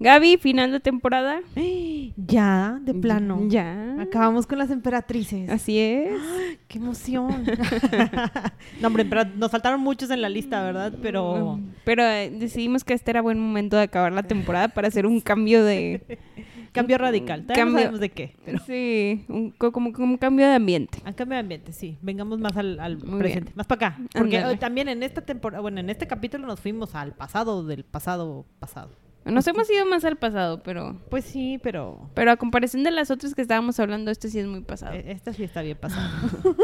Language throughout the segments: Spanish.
Gaby, final de temporada. Ya, de plano. Ya. Acabamos con las emperatrices. Así es. ¡Qué emoción! no, hombre, pero nos faltaron muchos en la lista, ¿verdad? Pero... Pero eh, decidimos que este era buen momento de acabar la temporada para hacer un cambio de... Cambio radical. Todavía no Cambio- sabemos de qué. Pero... Sí, un, co- como, como un cambio de ambiente. A cambio de ambiente, sí. Vengamos más al, al presente. bien. Más para acá. Porque eh, también en esta temporada, bueno, en este capítulo nos fuimos al pasado del pasado pasado. Nos hemos ido más al pasado, pero... Pues sí, pero Pero a comparación de las otras que estábamos hablando, este sí es muy pasado. eh, esta sí está bien pasada.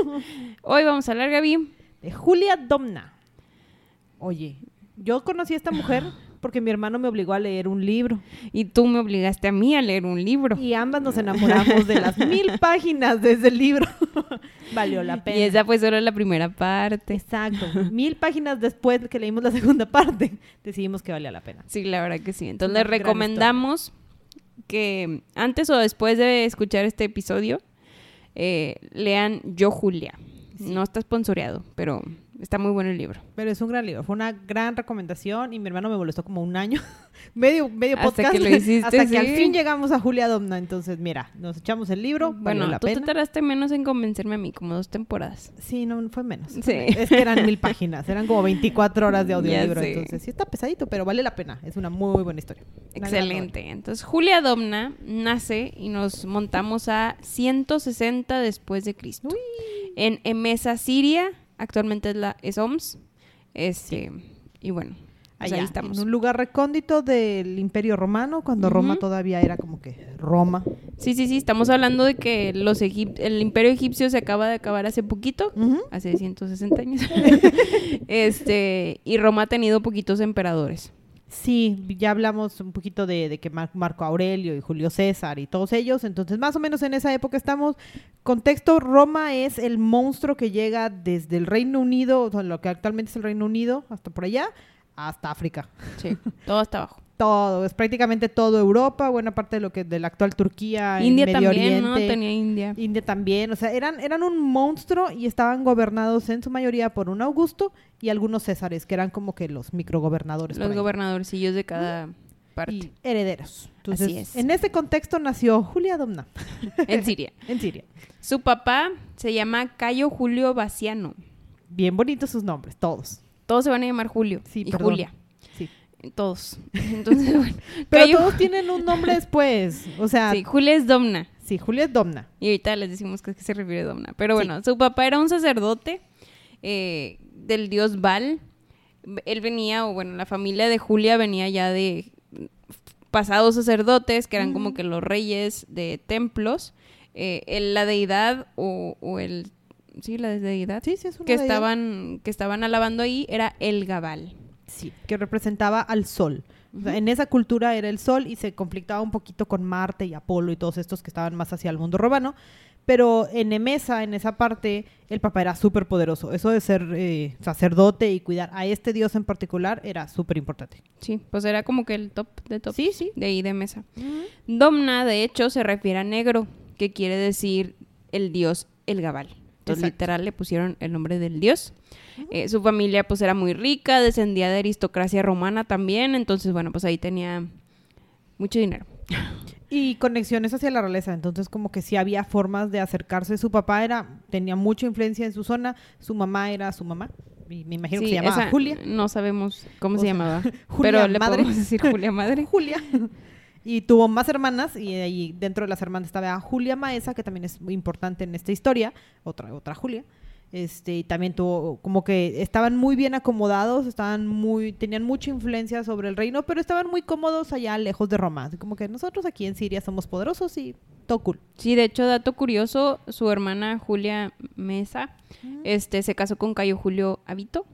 Hoy vamos a hablar, Gaby. de Julia Domna. Oye, yo conocí a esta mujer porque mi hermano me obligó a leer un libro. Y tú me obligaste a mí a leer un libro. Y ambas nos enamoramos de las mil páginas de ese libro. Valió la pena. Y esa fue solo la primera parte. Exacto. Mil páginas después que leímos la segunda parte, decidimos que valía la pena. Sí, la verdad que sí. Entonces les recomendamos que antes o después de escuchar este episodio eh, lean Yo Julia. No está sponsoreado, pero está muy bueno el libro. Pero es un gran libro. Fue una gran recomendación y mi hermano me molestó como un año. medio medio Hasta podcast. que lo hiciste, hasta que al sí. fin llegamos a Julia Domna. Entonces, mira, nos echamos el libro. valió Bueno, la tú te pena. tardaste menos en convencerme a mí, como dos temporadas. Sí, no, fue menos. Sí. Es que eran mil páginas. Eran como 24 horas de audiolibro. sé. Entonces, sí está pesadito, pero vale la pena. Es una muy buena historia. Una Excelente. Entonces, Julia Domna nace y nos montamos a 160 después de Cristo. En Emesa, Siria. Actualmente es la es OMS. Este, y bueno, pues Allá, ahí estamos. En un lugar recóndito del Imperio Romano, cuando Roma todavía era como que Roma. Sí, sí, sí, estamos hablando de que los egip- el imperio egipcio se acaba de acabar hace poquito, Ujú. hace 160 años. este, y Roma ha tenido poquitos emperadores. Sí, ya hablamos un poquito de, de que Mar- Marco Aurelio y Julio César y todos ellos, entonces más o menos en esa época estamos. Contexto, Roma es el monstruo que llega desde el Reino Unido, o sea, lo que actualmente es el Reino Unido, hasta por allá, hasta África. Sí, todo hasta abajo. Todo, es prácticamente todo Europa, buena parte de lo que de la actual Turquía, India Medio también, ¿no? Tenía India. India también, o sea, eran, eran un monstruo y estaban gobernados en su mayoría por un Augusto y algunos Césares, que eran como que los microgobernadores. Los gobernadorcillos de cada parte. y herederos. Entonces, Así es. en ese contexto nació Julia Domna En Siria. en Siria. Su papá se llama Cayo Julio Baciano. Bien bonitos sus nombres, todos. Todos se van a llamar Julio Sí, y perdón. Julia. Sí. Todos. Entonces, bueno. Pero todos tienen un nombre después. O sea, Sí, sí, Julia es Domna. Julia es Domna. Y ahorita les decimos que, que se refiere a Domna. Pero bueno, su papá era un sacerdote eh, del dios Baal. Él venía, o bueno, la familia de Julia venía ya de pasados sacerdotes, que eran como que los reyes de templos. Eh, el- la deidad o, o el... Sí, la deidad. Sí, sí, es una que deidad. estaban que estaban alabando ahí era el Gabal. Sí, que representaba al sol. O sea, en esa cultura era el sol y se conflictaba un poquito con Marte y Apolo y todos estos que estaban más hacia el mundo romano. Pero en Emesa, en esa parte, el papá era súper poderoso. Eso de ser eh, sacerdote y cuidar a este dios en particular era súper importante. Sí, pues era como que el top de top Sí, sí. de ahí de mesa. Domna, de hecho, se refiere a negro, que quiere decir el dios el Gabal. Entonces, Exacto. literal, le pusieron el nombre del dios. Eh, su familia, pues, era muy rica, descendía de aristocracia romana también. Entonces, bueno, pues ahí tenía mucho dinero. Y conexiones hacia la realeza. Entonces, como que sí había formas de acercarse. Su papá era, tenía mucha influencia en su zona. Su mamá era su mamá. Y me imagino que se llamaba Julia. No sabemos cómo O se llamaba. Julia pero le Madre. podemos decir Julia Madre. Julia. Y tuvo más hermanas, y ahí dentro de las hermanas estaba Julia Maesa, que también es muy importante en esta historia, otra, otra Julia. Este, y también tuvo, como que estaban muy bien acomodados, estaban muy, tenían mucha influencia sobre el reino, pero estaban muy cómodos allá lejos de Roma. Como que nosotros aquí en Siria somos poderosos y todo cool. Sí, de hecho, dato curioso, su hermana Julia Mesa este, se casó con Cayo Julio Avito.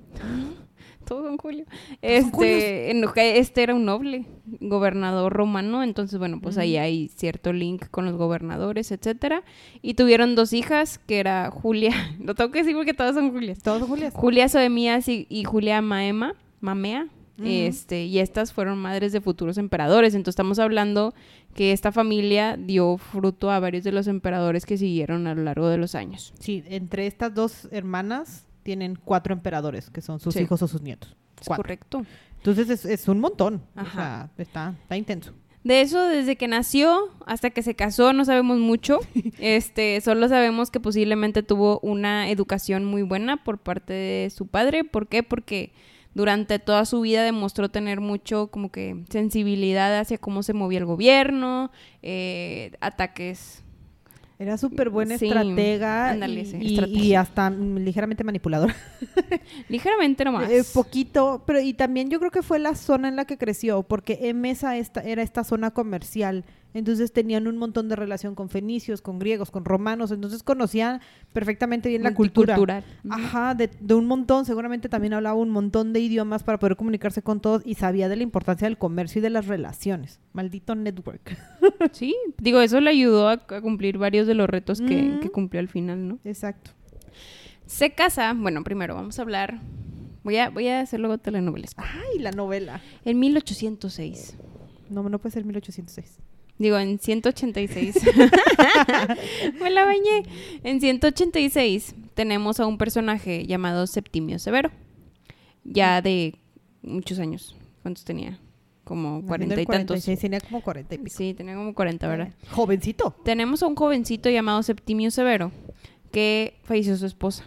Son Julio. son Este, en este era un noble, gobernador romano, entonces bueno, pues ahí Ujú. hay cierto link con los gobernadores, etcétera. Y tuvieron dos hijas, que era Julia, lo tengo que decir porque todas son Julias. Todos son Julias. Julia Soemías y, y Julia Maema, Mamea. Ujú. Este, y estas fueron madres de futuros emperadores. Entonces estamos hablando que esta familia dio fruto a varios de los emperadores que siguieron a lo largo de los años. Sí, entre estas dos hermanas tienen cuatro emperadores, que son sus Sí. hijos o sus nietos. Es Cuatro. correcto. Entonces es, es un montón. O Ajá. sea, está, está intenso. De eso, desde que nació hasta que se casó, no sabemos mucho. Este, solo sabemos que posiblemente tuvo una educación muy buena por parte de su padre. ¿Por qué? Porque durante toda su vida demostró tener mucho como que sensibilidad hacia cómo se movía el gobierno, eh, ataques. Era súper buena Sí, estratega ándale, y, sí, y- estrategia. y hasta ligeramente manipuladora. Ligeramente nomás. Eh, poquito, pero y también yo creo que fue la zona en la que creció, porque Emesa esta, era esta zona comercial, entonces tenían un montón de relación con fenicios, con griegos, con romanos, entonces conocían perfectamente bien la cultura. Ajá, de, de un montón, seguramente también hablaba un montón de idiomas para poder comunicarse con todos y sabía de la importancia del comercio y de las relaciones. Maldito network. Sí, digo, eso le ayudó a, a cumplir varios de los retos que, Mm. que cumplió al final, ¿no? Exacto. Se casa, bueno, primero vamos a hablar, voy a, voy a hacer luego telenovelas. Ay, la novela. En 1806, No, no puede ser 1806. Digo, en 186, me la bañé. En 186 tenemos a un personaje llamado Septimio Severo, ya de muchos años. ¿Cuántos tenía? Como cuarenta en y tantos. 46, tenía como 40 y pico. Sí, tenía como 40, ¿verdad? Eh, Jovencito. Tenemos a un jovencito llamado Septimio Severo que falleció su esposa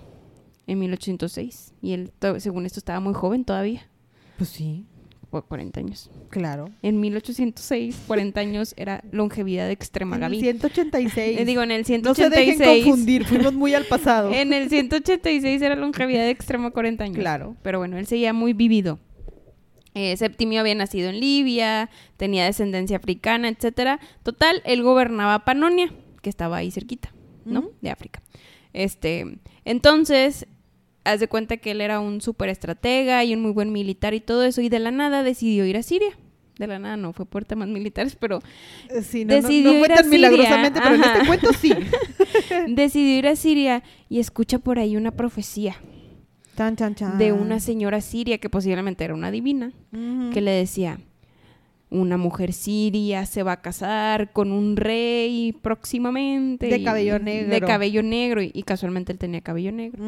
en 1806 y él, según esto, estaba muy joven todavía, Pues sí, 40 años. claro. En 1806, 40 años era longevidad extrema, En el Gaby. 186. Eh, digo, en el no se dejen 186. confundir, fuimos muy al pasado. En el 186 era longevidad extrema 40 años. Claro. Pero bueno, él seguía muy vivido. Eh, Septimio había nacido en Libia, tenía descendencia africana, etcétera. Total, él gobernaba Panonia, que estaba ahí cerquita, ¿no? De África. Este, entonces, haz de cuenta que él era un súper estratega y un muy buen militar y todo eso, y de la nada decidió ir a Siria. De la nada no fue por temas militares, pero Eh, Sí, no, no- no, fue ir a tan Siria. milagrosamente, pero en Ajá. este cuento sí. decidió ir a Siria y escucha por ahí una profecía. Chan, chan, chan. de una señora siria que posiblemente era una divina, que le decía, una mujer siria se va a casar con un rey próximamente. De y- cabello De negro. cabello negro, y, y casualmente él tenía cabello negro.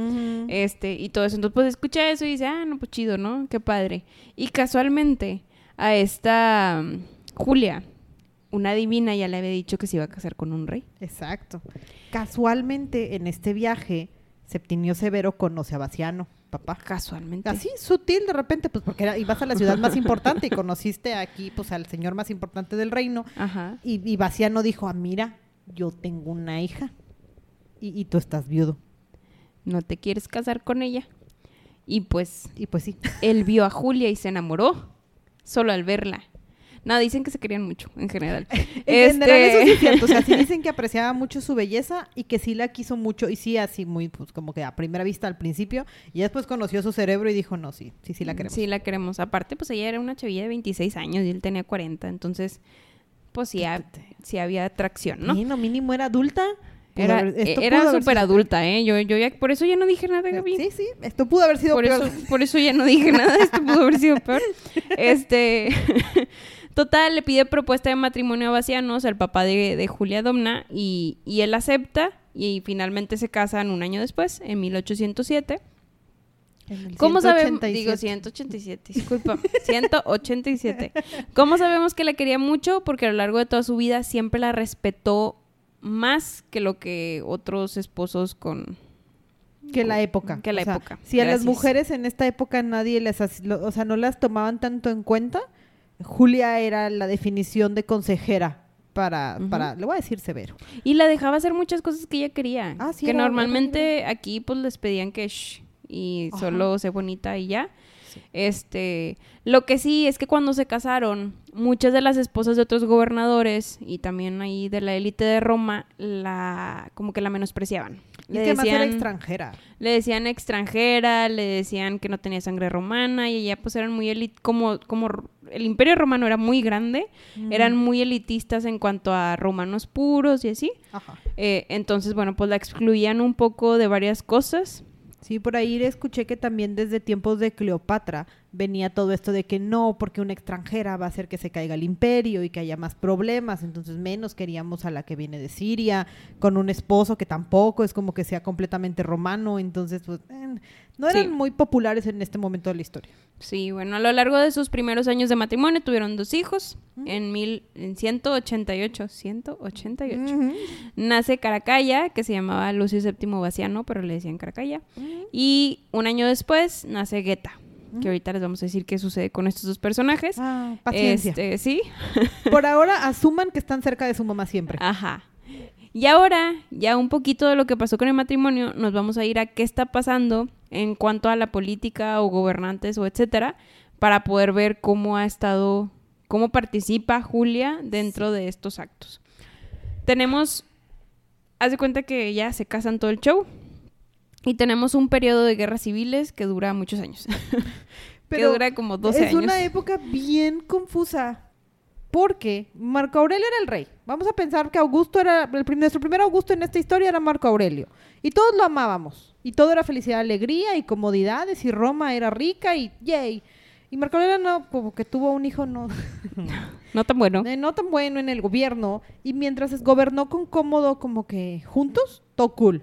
Este, y todo eso. Entonces, pues escucha eso y dice, ah, no, pues chido, ¿no? Qué padre. Y casualmente a esta mm, Julia, una divina, ya le había dicho que se iba a casar con un rey. Exacto. Casualmente, en este viaje, Septimio Severo conoce a Baciano, papá. Casualmente. Así, sutil de repente, pues porque era- ibas a la ciudad más importante y conociste aquí, pues al señor más importante del reino. Ajá. Y, y Baciano dijo, ah, mira, yo tengo una hija y, y tú estás viudo. No te quieres casar con ella. Y pues Y pues sí. él vio a Julia y se enamoró solo al verla. No, dicen que se querían mucho en general. En general eso sí es cierto, o sea, sí dicen que apreciaba mucho su belleza y que sí la quiso mucho y sí así muy pues como que a primera vista al principio y después conoció su cerebro y dijo, "No, sí, sí sí la queremos." Sí, la queremos. Aparte, pues ella era una chavilla de 26 años y él tenía 40. Entonces, pues sí, ha- sí había atracción, ¿no? Sí, no mínimo era adulta. Era, era súper adulta, ¿eh? Yo, yo ya, por eso ya no dije nada, peor. Gaby. Sí, sí, esto pudo haber sido por peor. eso, por eso ya no dije nada, esto pudo haber sido peor. Este, total, le pide propuesta de matrimonio a Bacianos, el papá de, de Julia Domna, y, y él acepta, y finalmente se casan un año después, en 1807. En el ¿Cómo sabemos? 187. Digo 187, disculpa, 187. ¿Cómo sabemos que la quería mucho? Porque a lo largo de toda su vida siempre la respetó más que lo que otros esposos con... que la época. Que la O sea, época. Si a las mujeres en esta época nadie les, hac- lo- o sea, no las tomaban tanto en cuenta, Julia era la definición de consejera para, Ujú. para, le voy a decir severo. Y la dejaba hacer muchas cosas que ella quería. Ah, sí, que era- era normalmente aquí pues les pedían que shh, y Ajá. solo sé bonita y ya. Sí. Este, lo que sí es que cuando se casaron, muchas de las esposas de otros gobernadores y también ahí de la élite de Roma la como que la menospreciaban. Y Le que más era decían- extranjera. Le decían extranjera, le decían que no tenía sangre romana y ella pues eran muy elit como como el Imperio Romano era muy grande, eran muy elitistas en cuanto a romanos puros y así. Ajá. Eh, entonces, bueno, pues la excluían un poco de varias cosas. Sí, por ahí escuché que también desde tiempos de Cleopatra venía todo esto de que no, porque una extranjera va a hacer que se caiga el imperio y que haya más problemas, entonces menos queríamos a la que viene de Siria, con un esposo que tampoco es como que sea completamente romano, entonces pues eh, no eran Sí. muy populares en este momento de la historia. Sí, bueno, a lo largo de sus primeros años de matrimonio tuvieron dos hijos. En, mil, en 188, 188. Ujú. Nace Caracalla, que se llamaba Lucio VII Baciano, pero le decían Caracalla. Y un año después nace Geta, que ahorita les vamos a decir qué sucede con estos dos personajes. Ah, paciencia. Este, sí, Por ahora asuman que están cerca de su mamá siempre. ajá. Y ahora, ya un poquito de lo que pasó con el matrimonio, nos vamos a ir a qué está pasando en cuanto a la política o gobernantes o etcétera, para poder ver cómo ha estado, cómo participa Julia dentro de estos actos. Tenemos, haz de cuenta que ya se casan todo el show y tenemos un periodo de guerras civiles que dura muchos años. que Pero dura como 12 es años. una época bien confusa. Porque Marco Aurelio era el rey. Vamos a pensar que Augusto era. El, nuestro primer Augusto en esta historia era Marco Aurelio. Y todos lo amábamos. Y todo era felicidad, alegría y comodidades. Y Roma era rica y yay. Y Marco Aurelio no, como que tuvo un hijo no, No tan bueno. eh, no tan bueno en el gobierno. Y mientras gobernó con cómodo, como que juntos, todo cool.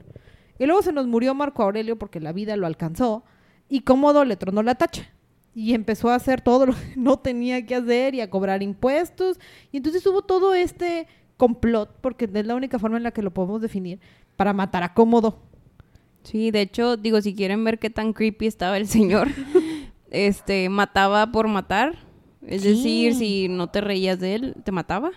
Y luego se nos murió Marco Aurelio porque la vida lo alcanzó. Y cómodo le tronó la tacha. Y empezó a hacer todo lo que no tenía que hacer y a cobrar impuestos. Y entonces hubo todo este complot, porque es la única forma en la que lo podemos definir, para matar a cómodo. Sí, de hecho, digo, si quieren ver qué tan creepy estaba el señor, este, mataba por matar. Es decir, si no te reías de él, te mataba.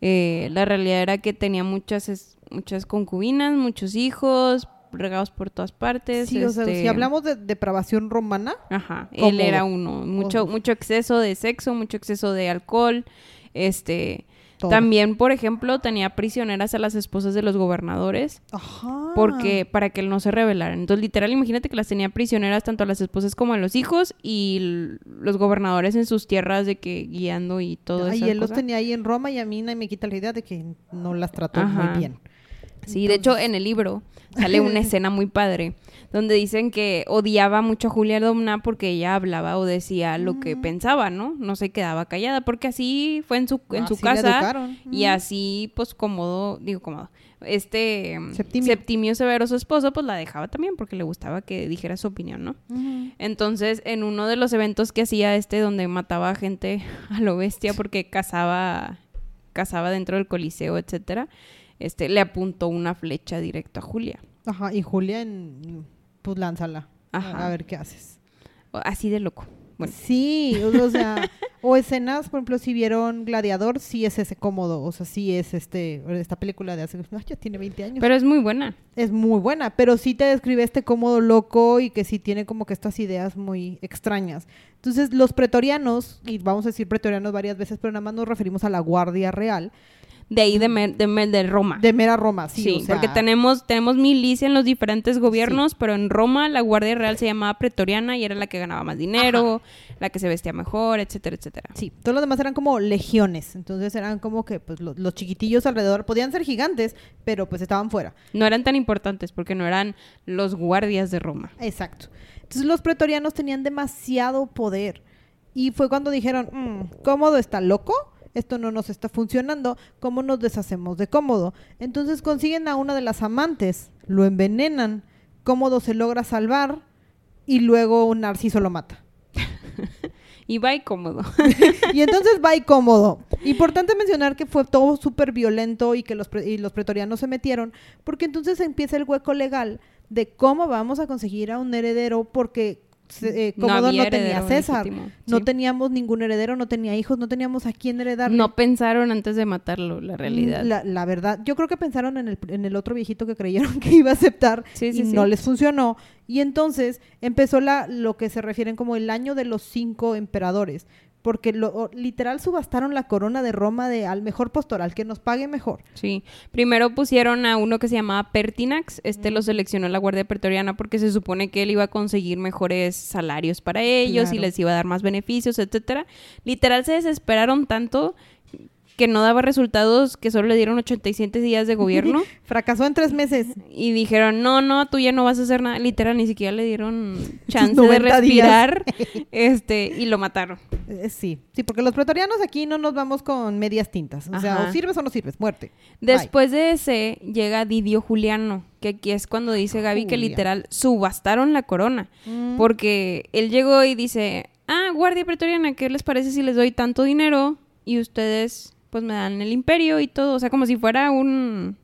Eh, la realidad era que tenía muchas, muchas concubinas, muchos hijos, regados por todas partes. Sí, o sea, este, si hablamos de depravación romana, Ajá, él era uno. Mucho, mucho exceso de sexo, mucho exceso de alcohol. Este, todo. también, por ejemplo, tenía prisioneras a las esposas de los gobernadores Ajá. porque para que él no se rebelaran. Entonces, literal, imagínate que las tenía prisioneras tanto a las esposas como a los hijos y los gobernadores en sus tierras de que guiando y todo Ay, eso. él los tenía ahí en Roma y a mí nadie me quita la idea de que no las trató Ajá. muy bien. Sí, de hecho, en el libro sale una escena muy padre donde dicen que odiaba mucho a Julia Domna porque ella hablaba o decía lo que pensaba, ¿no? No se quedaba callada porque así fue en su, en su Así la casa y así, pues, cómodo, digo cómodo, este Septimio. Septimio Severo, su esposo, pues la dejaba también porque le gustaba que dijera su opinión, ¿no? Entonces, en uno de los eventos que hacía este, donde mataba a gente a lo bestia porque cazaba, cazaba dentro del coliseo, etcétera, este, le apuntó una flecha directo a Julia. Ajá, y Julia, en, pues lánzala. Ajá. A ver qué haces. Así de loco. Bueno, Sí, o, sea, o escenas, por ejemplo, si vieron Gladiador, sí es ese cómodo, o sea, sí es este, esta película de hace, ay, ya tiene 20 años. pero es muy buena. es muy buena, pero sí te describe este cómodo loco y que sí tiene como que estas ideas muy extrañas. Entonces, los pretorianos, y vamos a decir pretorianos varias veces, pero nada más nos referimos a la Guardia Real De ahí de, Mer- de, Mer- de Roma. de mera Roma, sí, Sí, o sea, porque tenemos, tenemos milicia en los diferentes gobiernos, pero en Roma la Guardia Real se llamaba Pretoriana y era la que ganaba más dinero, la que se vestía mejor, etcétera, etcétera. Sí, todos los demás eran como legiones, entonces eran como que pues lo- los chiquitillos alrededor podían ser gigantes, pero pues estaban fuera. No eran tan importantes porque no eran los guardias de Roma. Exacto. Entonces los pretorianos tenían demasiado poder y fue cuando dijeron, "Mm, cómodo está loco, esto no nos está funcionando, ¿cómo nos deshacemos de cómodo? Entonces consiguen a una de las amantes, lo envenenan, cómodo se logra salvar y luego Narciso lo mata. Y va y cómodo. Y entonces va y cómodo. Importante mencionar que fue todo súper violento y que los, pre- y los pretorianos se metieron, porque entonces empieza el hueco legal de cómo vamos a conseguir a un heredero porque eh, No no, tenía César. legítimo, No teníamos ningún heredero, no tenía hijos, no teníamos a quién heredarle. No pensaron antes de matarlo, la realidad. La, la verdad, yo creo que pensaron en el, en el otro viejito que creyeron que iba a aceptar Sí, sí, y no les funcionó. Y entonces empezó la, lo que se refieren como el año de los cinco emperadores, porque lo, literal subastaron la corona de Roma de al mejor postor, al que nos pague mejor. Sí, primero pusieron a uno que se llamaba Pertinax, este lo seleccionó la Guardia Pretoriana porque se supone que él iba a conseguir mejores salarios para ellos y les iba a dar más beneficios, etcétera. Literal se desesperaron tanto que no daba resultados, que solo le dieron 87 días de gobierno Fracasó en tres meses. y dijeron, no, no, tú ya no vas a hacer nada. Literal, ni siquiera le dieron chance de 90 días. respirar este y lo mataron. Eh, sí, sí, porque los pretorianos aquí no nos vamos con medias tintas. O sea, o sirves o no sirves, muerte. Bye. Después de ese llega Didio Juliano, que aquí es cuando dice Gaby que literal subastaron la corona, Mm. porque él llegó y dice, ah, Guardia Pretoriana, ¿qué les parece si les doy tanto dinero y ustedes pues me dan el imperio y todo? O sea, como si fuera un...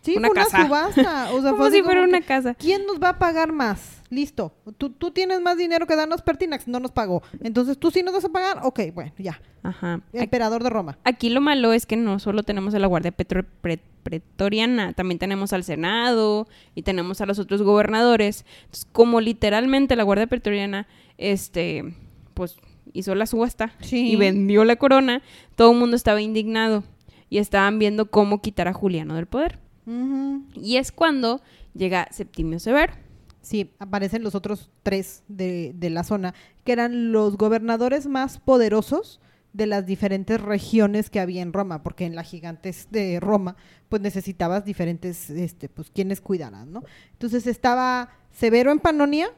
Sí, una casa. subasta. O sea, como si fuera una que, casa. ¿Quién nos va a pagar más? Listo. Tú, tú tienes más dinero que darnos Pertinax, no nos pagó. Entonces, ¿tú sí nos vas a pagar? Ok, bueno, ya. Ajá. Aquí, Emperador de Roma. aquí lo malo es que no solo tenemos a la Guardia Petro- Pre- Pretoriana, también tenemos al Senado y tenemos a los otros gobernadores. Entonces, como literalmente la Guardia Pretoriana, este, pues hizo la subasta Sí. y vendió la corona, todo el mundo estaba indignado y estaban viendo cómo quitar a Juliano del poder. Y es cuando llega Septimio Severo. Sí, aparecen los otros tres de, de la zona, que eran los gobernadores más poderosos de las diferentes regiones que había en Roma, porque en la gigantes de Roma, pues necesitabas diferentes, este, pues quienes cuidaran, ¿no? Entonces estaba Severo en Panonia,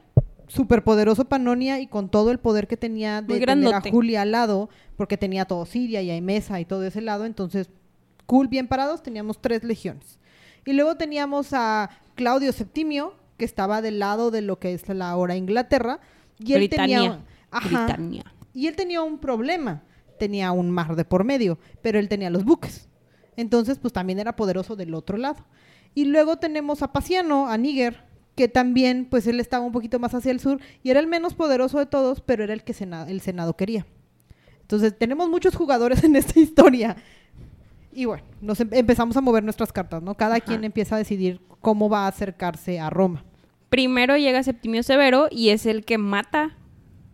superpoderoso Panonia y con todo el poder que tenía de tener a. Julia al lado, porque tenía todo Siria y Aimesa y todo ese lado, entonces, cool, bien parados, teníamos tres legiones. Y luego teníamos a Claudio Septimio, que estaba del lado de lo que es la ahora Inglaterra, y él Britania. tenía Ajá. Britania. Y él tenía un problema, tenía un mar de por medio, pero él tenía los buques. Entonces, pues también era poderoso del otro lado. Y luego tenemos a Paciano, a Níger, que también, pues él estaba un poquito más hacia el sur y era el menos poderoso de todos, pero era el que el Senado quería. Entonces, tenemos muchos jugadores en esta historia. Y bueno, nos em- empezamos a mover nuestras cartas, ¿no? Cada Ajá. quien empieza a decidir cómo va a acercarse a Roma. Primero llega Septimio Severo y es el que mata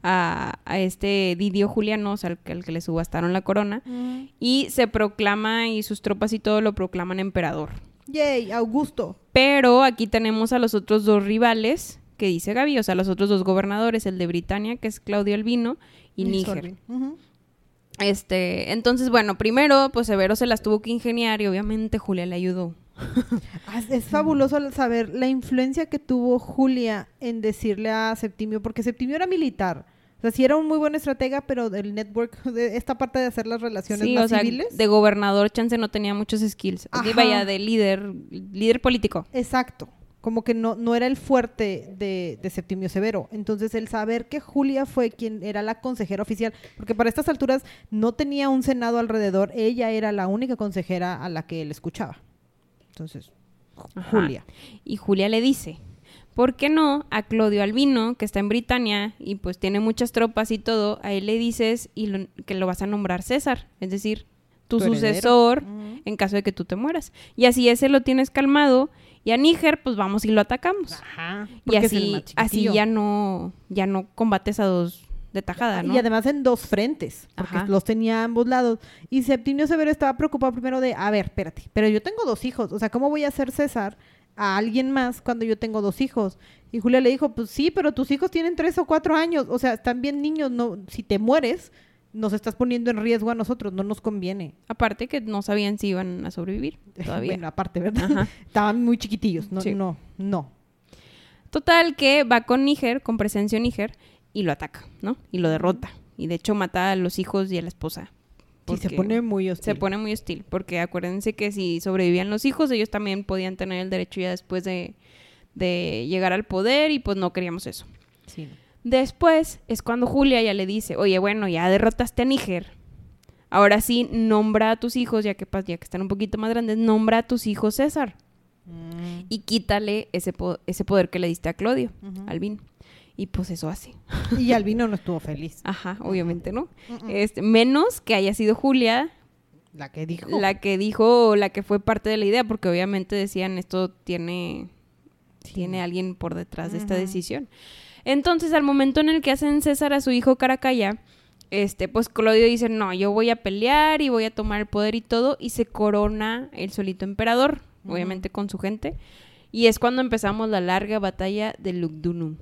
a, a este Didio Juliano, o sea, al que, al que le subastaron la corona, y se proclama y sus tropas y todo lo proclaman emperador. ¡Yay! Augusto. Pero aquí tenemos a los otros dos rivales que dice Gaby, o sea, los otros dos gobernadores, el de Britania, que es Claudio Albino, y Níger. Este, entonces, bueno, primero, pues Severo se las tuvo que ingeniar y obviamente Julia le ayudó. Ah, Es, fabuloso saber la influencia que tuvo Julia en decirle a Septimio, porque Septimio era militar. O sea, sí era un muy buen estratega, pero del network, de esta parte de hacer las relaciones Sí, más o sea, civiles. de gobernador chance no tenía muchos skills. Aquí vaya de líder, líder político. Exacto. Como que no, no era el fuerte de, de Septimio Severo. Entonces, el saber que Julia fue quien era la consejera oficial, porque para estas alturas no tenía un senado alrededor, ella era la única consejera a la que él escuchaba. Entonces, Ajá. Julia. Y Julia le dice, ¿por qué no a Claudio Albino, que está en Britania y pues tiene muchas tropas y todo, a él le dices y lo- que lo vas a nombrar César? Es decir, tu, sucesor en caso de que tú te mueras. Y así ese lo tienes calmado y a Níger pues vamos y lo atacamos. Ajá. y así, así ya no, ya no combates a dos de tajada, ¿no? Y además en dos frentes, porque Ajá. los tenía a ambos lados. Y Septimio Severo estaba preocupado primero de, a ver, espérate, pero yo tengo dos hijos, o sea, ¿cómo voy a hacer César a alguien más cuando yo tengo dos hijos? Y Julia le dijo, pues sí, pero tus hijos tienen tres o cuatro años, o sea, están bien niños, no, si te mueres, nos estás poniendo en riesgo a nosotros, no nos conviene. Aparte que no sabían si iban a sobrevivir todavía. bueno, aparte, ¿verdad? Ajá. Estaban muy chiquitillos, no, Sí. no, no. Total que va con Níger, con presencia en Níger, y lo ataca, ¿no? Y lo derrota. Y de hecho mata a los hijos y a la esposa. Sí, se pone muy hostil. se pone muy hostil. Porque acuérdense que si sobrevivían los hijos, ellos también podían tener el derecho ya después de, de llegar al poder y pues no queríamos eso. Sí. Después es cuando Julia ya le dice, oye, bueno, ya derrotaste a Níger. Ahora sí, nombra a tus hijos, ya que, ya que están un poquito más grandes, nombra a tus hijos César. Mm, Y quítale ese, po- ese poder que le diste a Claudio. Albín. Y pues eso hace. Y Albino no estuvo feliz. Ajá, obviamente, ¿no? Este, menos que haya sido Julia La que dijo. la que dijo, la que fue parte de la idea, porque obviamente decían esto tiene, Sí. tiene alguien por detrás de esta decisión. Entonces, al momento en el que hacen César a su hijo Caracalla, este, pues Claudio dice, no, yo voy a pelear y voy a tomar el poder y todo, y se corona el solito emperador, obviamente con su gente, y es cuando empezamos la larga batalla de Lugdunum.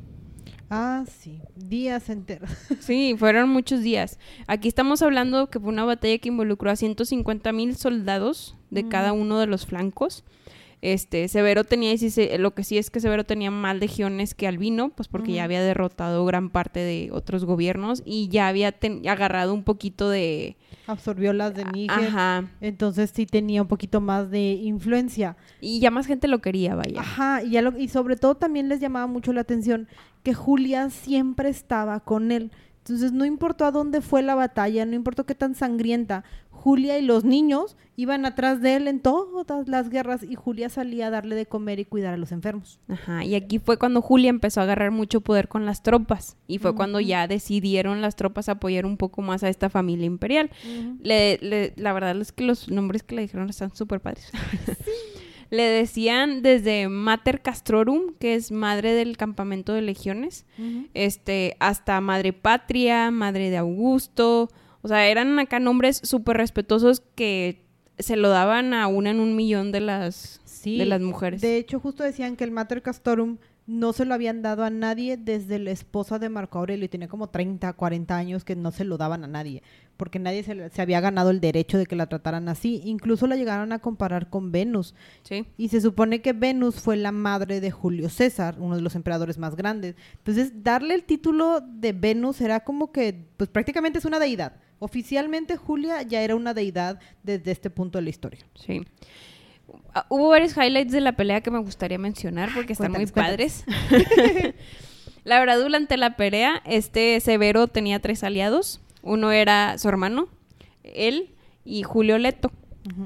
Ah, sí, días enteros. Sí, fueron muchos días. Aquí estamos hablando que fue una batalla que involucró a 150 mil soldados de cada uno de los flancos. Este, Severo tenía, lo que sí es que Severo tenía más legiones que Albino, pues porque ya había derrotado gran parte de otros gobiernos y ya había agarrado un poquito de... Absorbió las de Níger. Ajá. Entonces sí tenía un poquito más de influencia. Y ya más gente lo quería, vaya. Ajá, y, y sobre todo también les llamaba mucho la atención que Julia siempre estaba con él. Entonces no importó a dónde fue la batalla, no importó qué tan sangrienta, Julia y los niños iban atrás de él en todas las guerras y Julia salía a darle de comer y cuidar a los enfermos. Ajá, y aquí fue cuando Julia empezó a agarrar mucho poder con las tropas y fue cuando ya decidieron las tropas apoyar un poco más a esta familia imperial. le, la verdad es que los nombres que le dijeron están súper padres. le decían desde Mater Castrorum, que es madre del campamento de legiones, este, hasta Madre Patria, Madre de Augusto, o sea, eran acá nombres súper respetuosos que se lo daban a una en un millón de las, de las mujeres. De hecho, justo decían que el Mater Castorum no se lo habían dado a nadie desde la esposa de Marco Aurelio y tenía como 30, 40 años que no se lo daban a nadie, porque nadie se, se, había ganado el derecho de que la trataran así. Incluso la llegaron a comparar con Venus. Sí. Y se supone que Venus fue la madre de Julio César, uno de los emperadores más grandes. Entonces, darle el título de Venus era como que, pues prácticamente es una deidad. Oficialmente Julia ya era una deidad desde este punto de la historia. Sí. Ah, hubo varios highlights de la pelea que me gustaría mencionar porque están muy padres. la verdad, durante la pelea, este Severo tenía tres aliados. Uno era su hermano, él y Julio Leto.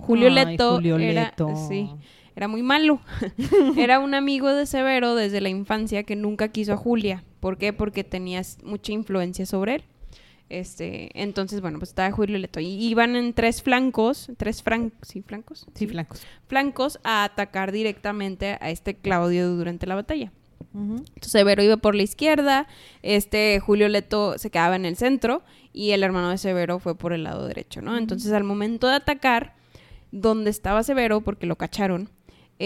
Julio Leto era, Sí, era muy malo. era un amigo de Severo desde la infancia que nunca quiso a Julia. ¿Por qué? Porque tenía mucha influencia sobre él. Este, entonces, bueno, pues estaba Julio Leto. Y iban en tres flancos, tres fran ¿sí, flancos? Sí, flancos. Flancos a atacar directamente a este Claudio durante la batalla. Entonces Severo iba por la izquierda, este Julio Leto se quedaba en el centro y el hermano de Severo fue por el lado derecho, ¿no? Entonces al momento de atacar, donde estaba Severo, porque lo cacharon,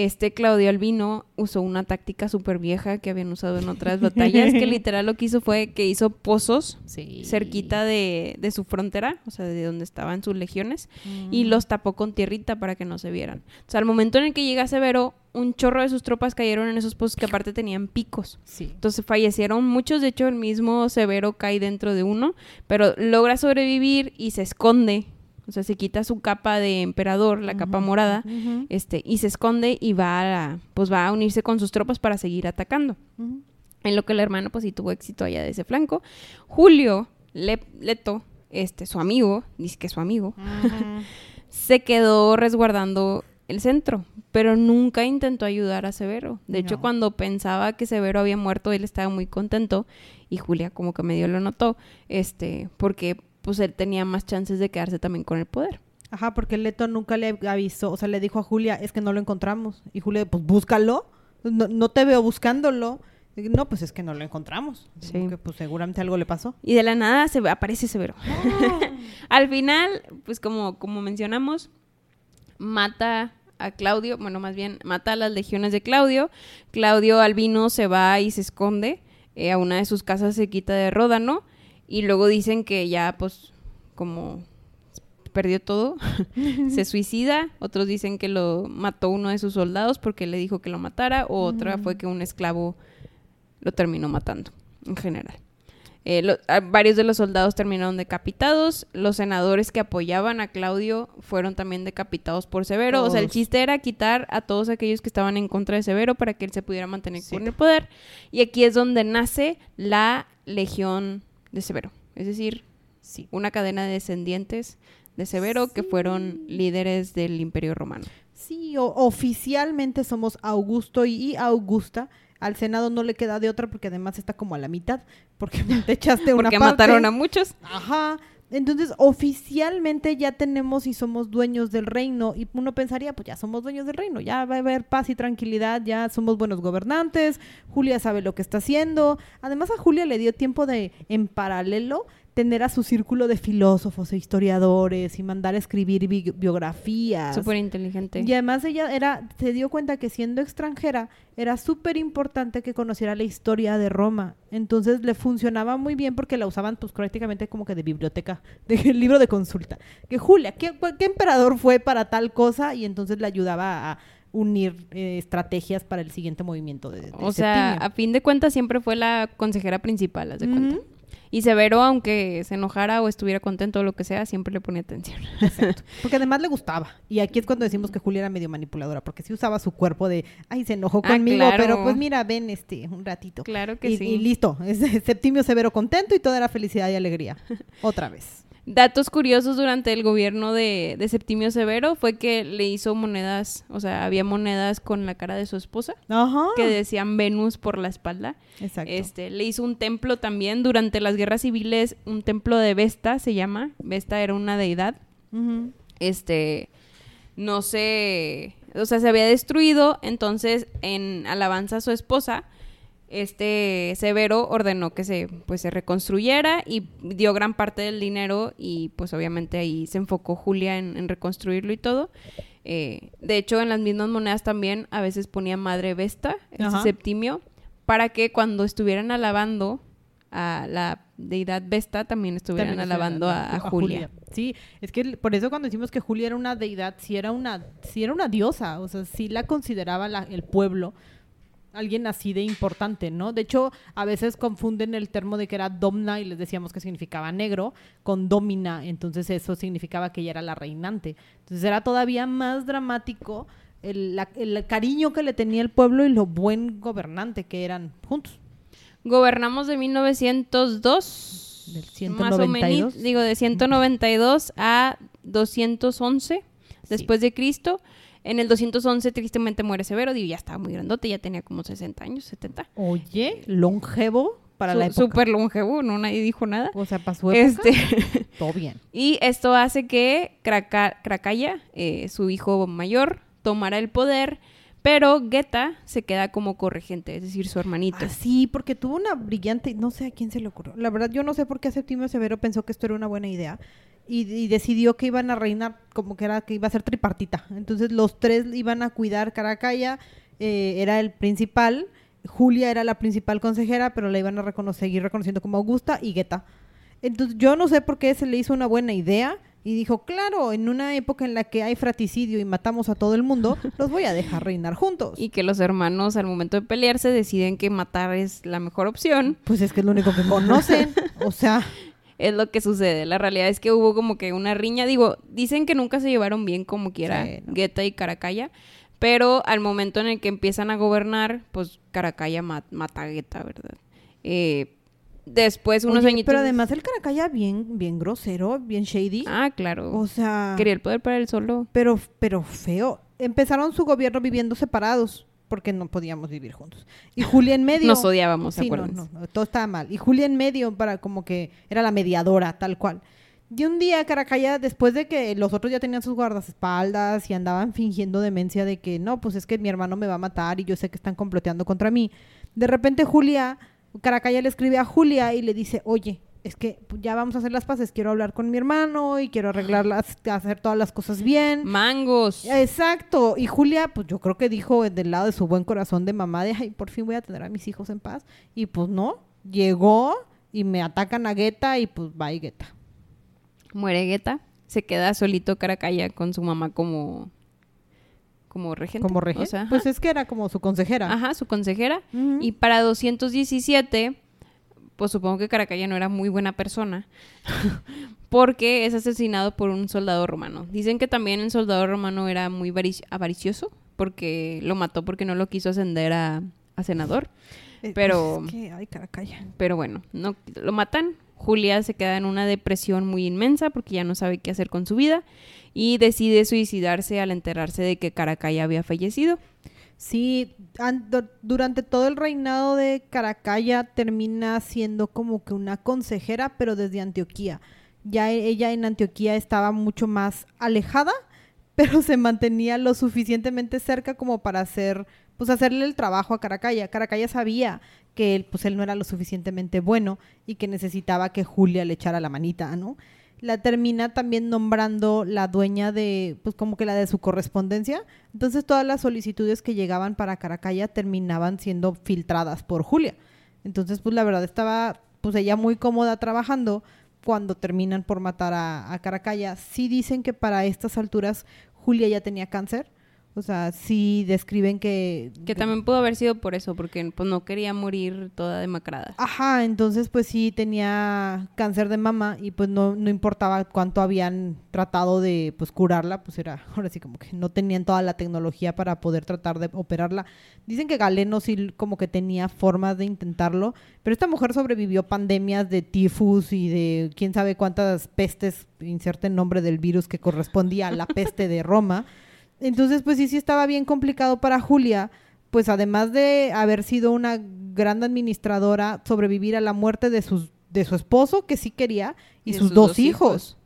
este Claudio Albino usó una táctica súper vieja que habían usado en otras batallas, que literal lo que hizo fue que hizo pozos cerquita de, su frontera, o sea, de donde estaban sus legiones, y mm. los tapó con tierrita para que no se vieran. O sea, al momento en el que llega Severo, un chorro de sus tropas cayeron en esos pozos que aparte tenían picos. Entonces fallecieron muchos, de hecho el mismo Severo cae dentro de uno, pero logra sobrevivir y se esconde o sea, se quita su capa de emperador, la capa morada, este, y se esconde y va a, pues va a unirse con sus tropas para seguir atacando. En lo que el hermano, pues sí tuvo éxito allá de ese flanco. Julio Leto, este, su amigo, dice que su amigo, se quedó resguardando el centro, pero nunca intentó ayudar a Severo. De hecho, cuando pensaba que Severo había muerto, él estaba muy contento y Julia como que medio lo notó, este, porque pues él tenía más chances de quedarse también con el poder. Ajá, porque Leto nunca le avisó, o sea, le dijo a Julia, es que no lo encontramos. Y Julia, pues búscalo, no, te veo buscándolo. No, pues es que no lo encontramos. Sí. pues seguramente algo le pasó. Y de la nada se aparece Severo. Al final, pues como, como mencionamos, mata a Claudio, bueno, más bien mata a las legiones de Claudio. Claudio Albino se va y se esconde. Eh, a una de sus casas se quita de Ródano y luego dicen que ya, pues, como perdió todo, se suicida. Otros dicen que lo mató uno de sus soldados porque le dijo que lo matara. O otra fue que un esclavo lo terminó matando, en general. Eh, varios de los soldados terminaron decapitados. Los senadores que apoyaban a Claudio fueron también decapitados por Severo. O sea, el chiste era quitar a todos aquellos que estaban en contra de Severo para que él se pudiera mantener con el poder. Y aquí es donde nace la Legión de Severo. Es decir, sí, una cadena de descendientes de Severo que fueron líderes del Imperio Romano. Sí, oficialmente somos Augusto y Augusta. Al Senado no le queda de otra porque además está como a la mitad, porque te echaste una Porque mataron a muchos. Ajá. Entonces, oficialmente ya tenemos y somos dueños del reino. Y uno pensaría, pues ya somos dueños del reino, ya va a haber paz y tranquilidad, ya somos buenos gobernantes, Julia sabe lo que está haciendo. Además, a Julia le dio tiempo de, en paralelo, tener a su círculo de filósofos e historiadores y mandar a escribir bi- biografías. Súper inteligente. Y además ella era, se dio cuenta que siendo extranjera era súper importante que conociera la historia de Roma. Entonces le funcionaba muy bien porque la usaban pues prácticamente como que de biblioteca, de libro de consulta. Que Julia, ¿qué, emperador fue para tal cosa? Y entonces le ayudaba a unir eh, estrategias para el siguiente movimiento de, de O sea, Septimio. a fin de cuentas siempre fue la consejera principal, haz de cuenta. Y Severo, aunque se enojara o estuviera contento o lo que sea, siempre le ponía atención. Exacto. Porque además le gustaba. Y aquí es cuando decimos que Julia era medio manipuladora, porque sí usaba su cuerpo de, ay, se enojó Ah, conmigo, claro. pero pues mira, ven este, un ratito. Claro que y, sí. y listo, es Septimio Severo contento y toda era felicidad y alegría. Otra vez. Datos curiosos durante el gobierno de, de Septimio Severo fue que le hizo monedas, o sea, había monedas con la cara de su esposa Ajá. que decían Venus por la espalda. Exacto. Este, le hizo un templo también durante las guerras civiles, un templo de Vesta se llama. Vesta era una deidad. Este, no sé, o sea, se había destruido, entonces en alabanza a su esposa, este Severo ordenó que se pues se reconstruyera y dio gran parte del dinero y pues obviamente ahí se enfocó Julia en, en reconstruirlo y todo. Eh, de hecho, en las mismas monedas también a veces ponía Madre Vesta, Ajá. Septimio, para que cuando estuvieran alabando a la deidad Vesta también estuvieran También alabando a, a Julia. Sí, es que por eso cuando decimos que Julia era una deidad, sí era una, sí era una diosa, o sea, sí la consideraba la- el pueblo alguien así de importante, ¿no? De hecho, a veces confunden el termo de que era domna y les decíamos que significaba negro con domina, entonces eso significaba que ella era la reinante. Entonces era todavía más dramático el, la- el cariño que le tenía el pueblo y lo buen gobernante que eran juntos. Gobernamos de 1902. Del Más o 192. menos, digo, de 192 a 211 después de Cristo. En el 211 tristemente muere Severo, digo, ya estaba muy grandote, ya tenía como 60 años, 70. Oye, longevo para Su- la época. Súper longevo, no nadie dijo nada. O sea, para su época, Este, todo bien. y esto hace que Kraka- Krakaya, eh, su hijo mayor, tomara el poder, pero Geta se queda como corregente, es decir, su hermanito. Ah, sí, porque tuvo una brillante, no sé a quién se le ocurrió. La verdad, yo no sé por qué Septimio Severo pensó que esto era una buena idea y, y decidió que iban a reinar como que era que iba a ser tripartita. Entonces los tres iban a cuidar Caracalla, eh, era el principal, Julia era la principal consejera, pero la iban a reconocer, seguir reconociendo como Augusta y Guetta. Entonces yo no sé por qué se le hizo una buena idea y dijo, claro, en una época en la que hay fraticidio y matamos a todo el mundo, los voy a dejar reinar juntos. Y que los hermanos al momento de pelearse deciden que matar es la mejor opción. Pues es que es lo único que conocen. O sea, Es lo que sucede. La realidad es que hubo como que una riña. Digo, dicen que nunca se llevaron bien como quiera Sí, ¿no? Guetta y Caracalla. Pero al momento en el que empiezan a gobernar, pues Caracalla ma- mata a Guetta, ¿verdad? Eh, después, unos oye, añitos... pero además el Caracalla bien, bien grosero, bien shady. Ah, claro. o sea, Quería el poder para él solo. pero, pero feo. Empezaron su gobierno viviendo separados porque no podíamos vivir juntos. Y Julia en medio. Nos odiábamos, Sí, no, acuérdense. no, no, todo estaba mal. Y Julia en medio para como que era la mediadora, tal cual. Y un día Caracalla, después de que los otros ya tenían sus guardaespaldas y andaban fingiendo demencia de que no, pues es que mi hermano me va a matar y yo sé que están comploteando contra mí. De repente Julia, Caracalla le escribe a Julia y le dice, oye, es que ya vamos a hacer las paces, quiero hablar con mi hermano y quiero arreglarlas, hacer todas las cosas bien. Mangos. Exacto. Y Julia, pues yo creo que dijo del lado de su buen corazón de mamá de, ay, por fin voy a tener a mis hijos en paz. Y pues no, llegó y me atacan a Guetta y pues bye Guetta. Muere Guetta. Se queda solito Caracalla con su mamá como... Como regente. Como O regente. sea, pues es que era como su consejera. Ajá, su consejera. Y para 217, pues supongo que Caracalla no era muy buena persona, porque es asesinado por un soldado romano. Dicen que también el soldado romano era muy avarici- avaricioso, porque lo mató porque no lo quiso ascender a, a senador. Eh, pero- Es que, ay, Caracalla. Pero bueno, no, lo matan. Julia se queda en una depresión muy inmensa porque ya no sabe qué hacer con su vida y decide suicidarse al enterarse de que Caracalla había fallecido. Sí, an- du- durante todo el reinado de Caracalla termina siendo como que una consejera, pero desde Antioquía. Ya e- ella en Antioquía estaba mucho más alejada, pero se mantenía lo suficientemente cerca como para ser pues hacerle el trabajo a Caracalla. Caracalla sabía que él, pues él no era lo suficientemente bueno y que necesitaba que Julia le echara la manita, ¿no? La termina también nombrando la dueña de, pues como que la de su correspondencia. Entonces todas las solicitudes que llegaban para Caracalla terminaban siendo filtradas por Julia. Entonces, pues la verdad estaba, pues ella muy cómoda trabajando cuando terminan por matar a, a Caracalla. Sí dicen que para estas alturas Julia ya tenía cáncer, o sea, sí describen que... Que también pudo haber sido por eso, porque pues no quería morir toda demacrada. Ajá, entonces pues sí tenía cáncer de mama y pues no, no importaba cuánto habían tratado de pues curarla, pues era, ahora sí como que no tenían toda la tecnología para poder tratar de operarla. Dicen que Galeno sí como que tenía formas de intentarlo, pero esta mujer sobrevivió pandemias de tifus y de quién sabe cuántas pestes, inserte el nombre del virus que correspondía a la peste de Roma. Entonces, pues sí, sí estaba bien complicado para Julia, pues además de haber sido una gran administradora, sobrevivir a la muerte de, sus, de su esposo, que sí quería, y sus, dos, hijos.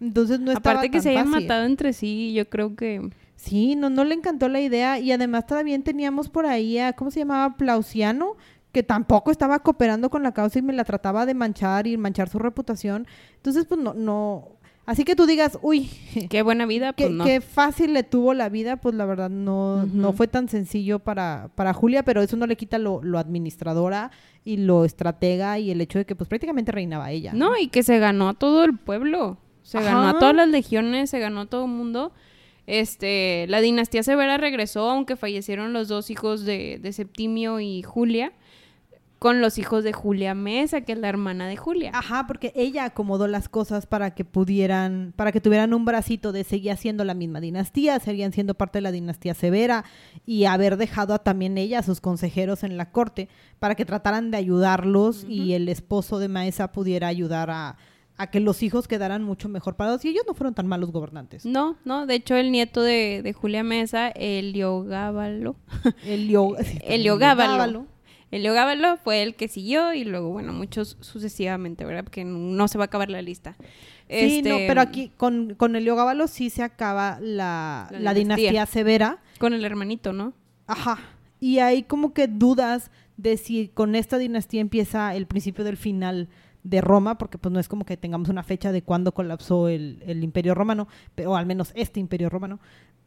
Entonces no estaba Aparte que tan se hayan fácil. matado entre sí, yo creo que... Sí, no, no le encantó la idea y además también teníamos por ahí a, ¿cómo se llamaba? Plausiano, que tampoco estaba cooperando con la causa y me la trataba de manchar y manchar su reputación. Entonces, pues no, no. Así que tú digas, uy, Qué buena vida, qué, pues no. qué fácil le tuvo la vida, pues la verdad no, no fue tan sencillo para, para Julia, pero eso no le quita lo, lo administradora y lo estratega y el hecho de que pues prácticamente reinaba ella. No, y que se ganó a todo el pueblo. Se Ajá. ganó a todas las legiones, se ganó a todo el mundo. Este, la dinastía severa regresó, aunque fallecieron los dos hijos de, de Septimio y Julia, con los hijos de Julia Mesa, que es la hermana de Julia. Ajá, porque ella acomodó las cosas para que pudieran, para que tuvieran un bracito de seguir siendo la misma dinastía, seguían siendo parte de la dinastía severa y haber dejado a también ella a sus consejeros en la corte para que trataran de ayudarlos y el esposo de Maesa pudiera ayudar a, a que los hijos quedaran mucho mejor parados. Y ellos no fueron tan malos gobernantes. No, no, de hecho el nieto de, de Julia Mesa, Heliogábalo, Elio, Heliogábalo. Heliogábalo fue el que siguió y luego, bueno, muchos sucesivamente, ¿verdad? Porque no se va a acabar la lista. Sí, no, Este, pero aquí con, con Heliogábalo sí se acaba la, La la dinastía. dinastía severa. Con el hermanito, ¿no? Ajá. Y hay como que dudas de si con esta dinastía empieza el principio del final de Roma, porque pues no es como que tengamos una fecha de cuándo colapsó el, el imperio romano, o al menos este imperio romano,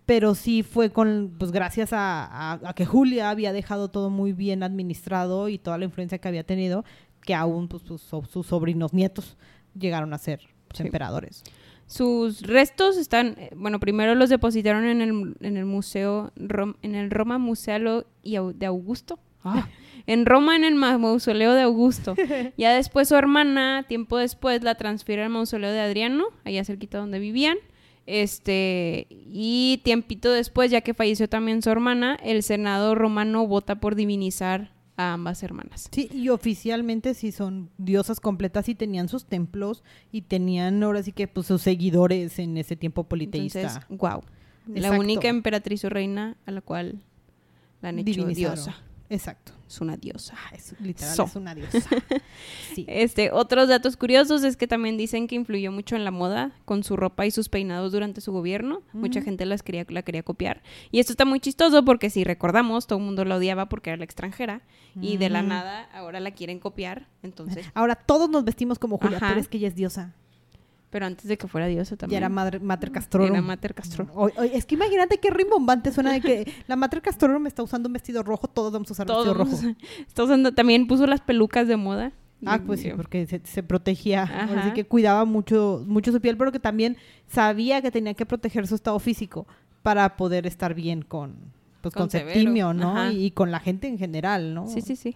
pero sí fue con, pues gracias a, a- a que Julia había dejado todo muy bien administrado y toda la influencia que había tenido, que aún pues, sus, sus sobrinos nietos llegaron a ser pues, Sí. emperadores. Sus restos están, eh, bueno, primero los depositaron en el, en el museo, Rom- en el Roma Museo de Augusto. Ah. En Roma, en el ma- mausoleo de Augusto. ya después su hermana, tiempo después, la transfiere al mausoleo de Adriano, allá cerquita donde vivían. Este, y tiempito después, ya que falleció también su hermana, el Senado romano vota por divinizar a ambas hermanas. Sí, y oficialmente sí son diosas completas y tenían sus templos y tenían ahora sí que pues sus seguidores en ese tiempo politeísta. Entonces, wow. La única emperatriz o reina a la cual la han hecho Divinizaron. diosa. Exacto. Es una diosa. Ah, es, literal, So. es una diosa. Sí. Este, otros datos curiosos es que también dicen que influyó mucho en la moda con su ropa y sus peinados durante su gobierno. Mucha gente las quería, la quería copiar. Y esto está muy chistoso porque si recordamos, todo el mundo la odiaba porque era la extranjera. Y de la Ujú. nada ahora la quieren copiar. Entonces, Ahora todos nos vestimos como Julia, Ajá. pero es que ella es diosa. Pero antes de que fuera diosa también. era madre, Mater Castrorum. Era Mater Castrorum. Oy, es que imagínate qué rimbombante suena de que la Mater Castrorum está usando un vestido rojo, todos vamos a usar Todo vestido rojo. está usando- también puso las pelucas de moda. Ah, pues sí, porque se, se protegía, ahora sí Ajá. que cuidaba mucho, mucho su piel, pero que también sabía que tenía que proteger su estado físico para poder estar bien con, pues, Con Septimio, ¿no? Y, y con la gente en general, ¿no? Sí, sí, sí.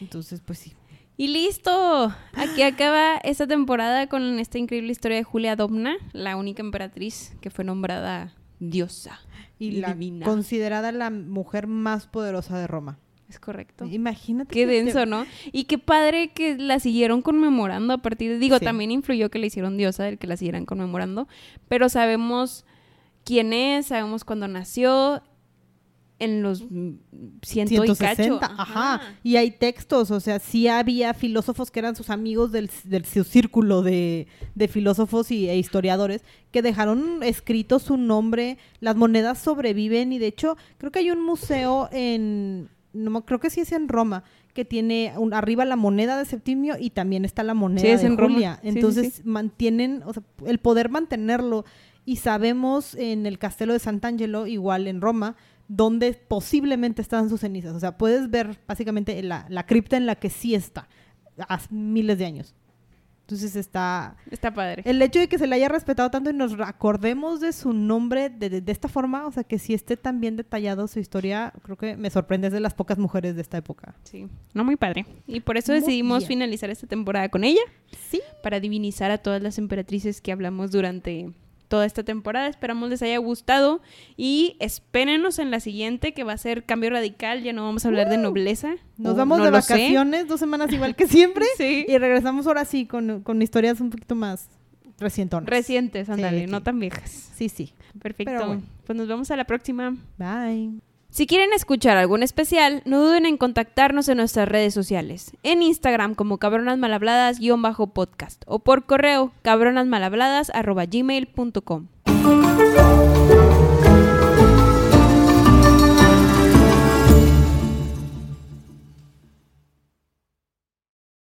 Entonces, pues sí. Y listo. Aquí acaba esta temporada con esta increíble historia de Julia Domna, la única emperatriz que fue nombrada diosa. Y, la divina. considerada la mujer más poderosa de Roma. Es correcto. Imagínate. Qué te- denso, ¿no? Y qué padre que la siguieron conmemorando a partir de... Digo, Sí. también influyó que la hicieron diosa, el que la siguieran conmemorando, pero sabemos quién es, sabemos cuándo nació en los ciento y cacho. Ajá. Y hay textos, o sea, sí había filósofos que eran sus amigos del, del su círculo de, de filósofos y, e historiadores que dejaron escrito su nombre. Las monedas sobreviven y de hecho creo que hay un museo en, no creo que sí es en Roma, que tiene un, arriba la moneda de Septimio y también está la moneda de en Julia. Entonces mantienen, o sea, el poder mantenerlo y sabemos en el castelo de Sant'Angelo, igual en Roma, donde posiblemente están sus cenizas. O sea, puedes ver básicamente la, la cripta en la que sí está, hace miles de años. Entonces está... Está padre. El hecho de que se le haya respetado tanto y nos acordemos de su nombre de, de, esta forma, o sea, que si esté tan bien detallado su historia, creo que me sorprende, es de las pocas mujeres de esta época. Sí, no muy padre. Y por eso decidimos finalizar esta temporada con ella. Sí. Para divinizar a todas las emperatrices que hablamos durante toda esta temporada. Esperamos les haya gustado y espérenos en la siguiente que va a ser cambio radical. Ya no vamos a hablar de nobleza. Nos vamos de vacaciones, dos semanas igual que siempre. sí. Y regresamos ahora sí con, con historias un poquito más recientes. Recientes, ándale, no tan viejas. Sí, sí. Perfecto. Pues nos vemos a la próxima. Bye. Si quieren escuchar algún especial, no duden en contactarnos en nuestras redes sociales. En Instagram como cabronasmalhabladas-podcast o por correo cabronasmalhabladas.gmail.com.